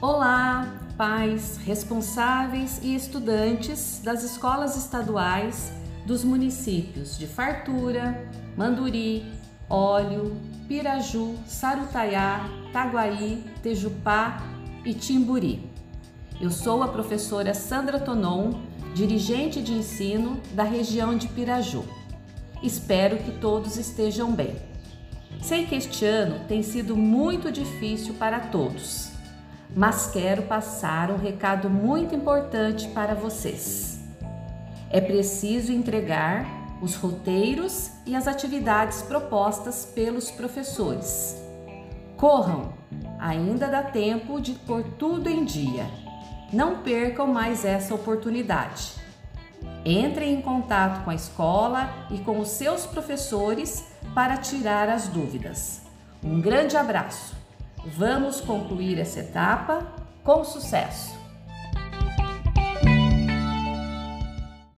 Olá, pais, responsáveis e estudantes das escolas estaduais dos municípios de Fartura, Manduri, Óleo, Piraju, Sarutaiá, Taguaí, Tejupá e Timburi. Eu sou a professora Sandra Tonon, dirigente de ensino da região de Piraju. Espero que todos estejam bem. Sei que este ano tem sido muito difícil para todos, mas quero passar um recado muito importante para vocês. É preciso entregar os roteiros e as atividades propostas pelos professores. Corram, ainda dá tempo de pôr tudo em dia. Não percam mais essa oportunidade. Entrem em contato com a escola e com os seus professores para tirar as dúvidas. Um grande abraço! Vamos concluir essa etapa com sucesso!